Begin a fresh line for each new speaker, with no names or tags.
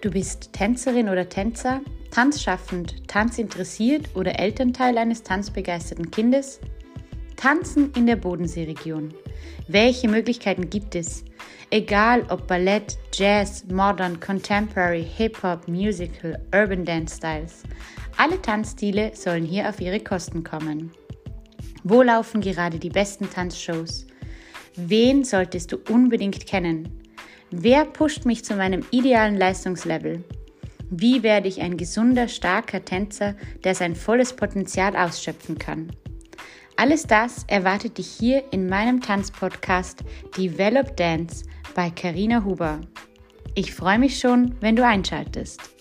Du bist Tänzerin oder Tänzer, tanzschaffend, tanzinteressiert oder Elternteil eines tanzbegeisterten Kindes? Tanzen in der Bodenseeregion. Welche Möglichkeiten gibt es? Egal ob Ballett, Jazz, Modern, Contemporary, Hip-Hop, Musical, Urban Dance Styles. Alle Tanzstile sollen hier auf ihre Kosten kommen. Wo laufen gerade die besten Tanzshows? Wen solltest du unbedingt kennen? Wer pusht mich zu meinem idealen Leistungslevel? Wie werde ich ein gesunder, starker Tänzer, der sein volles Potenzial ausschöpfen kann? Alles das erwartet dich hier in meinem Tanzpodcast Develop Dance bei Karina Huber. Ich freue mich schon, wenn du einschaltest.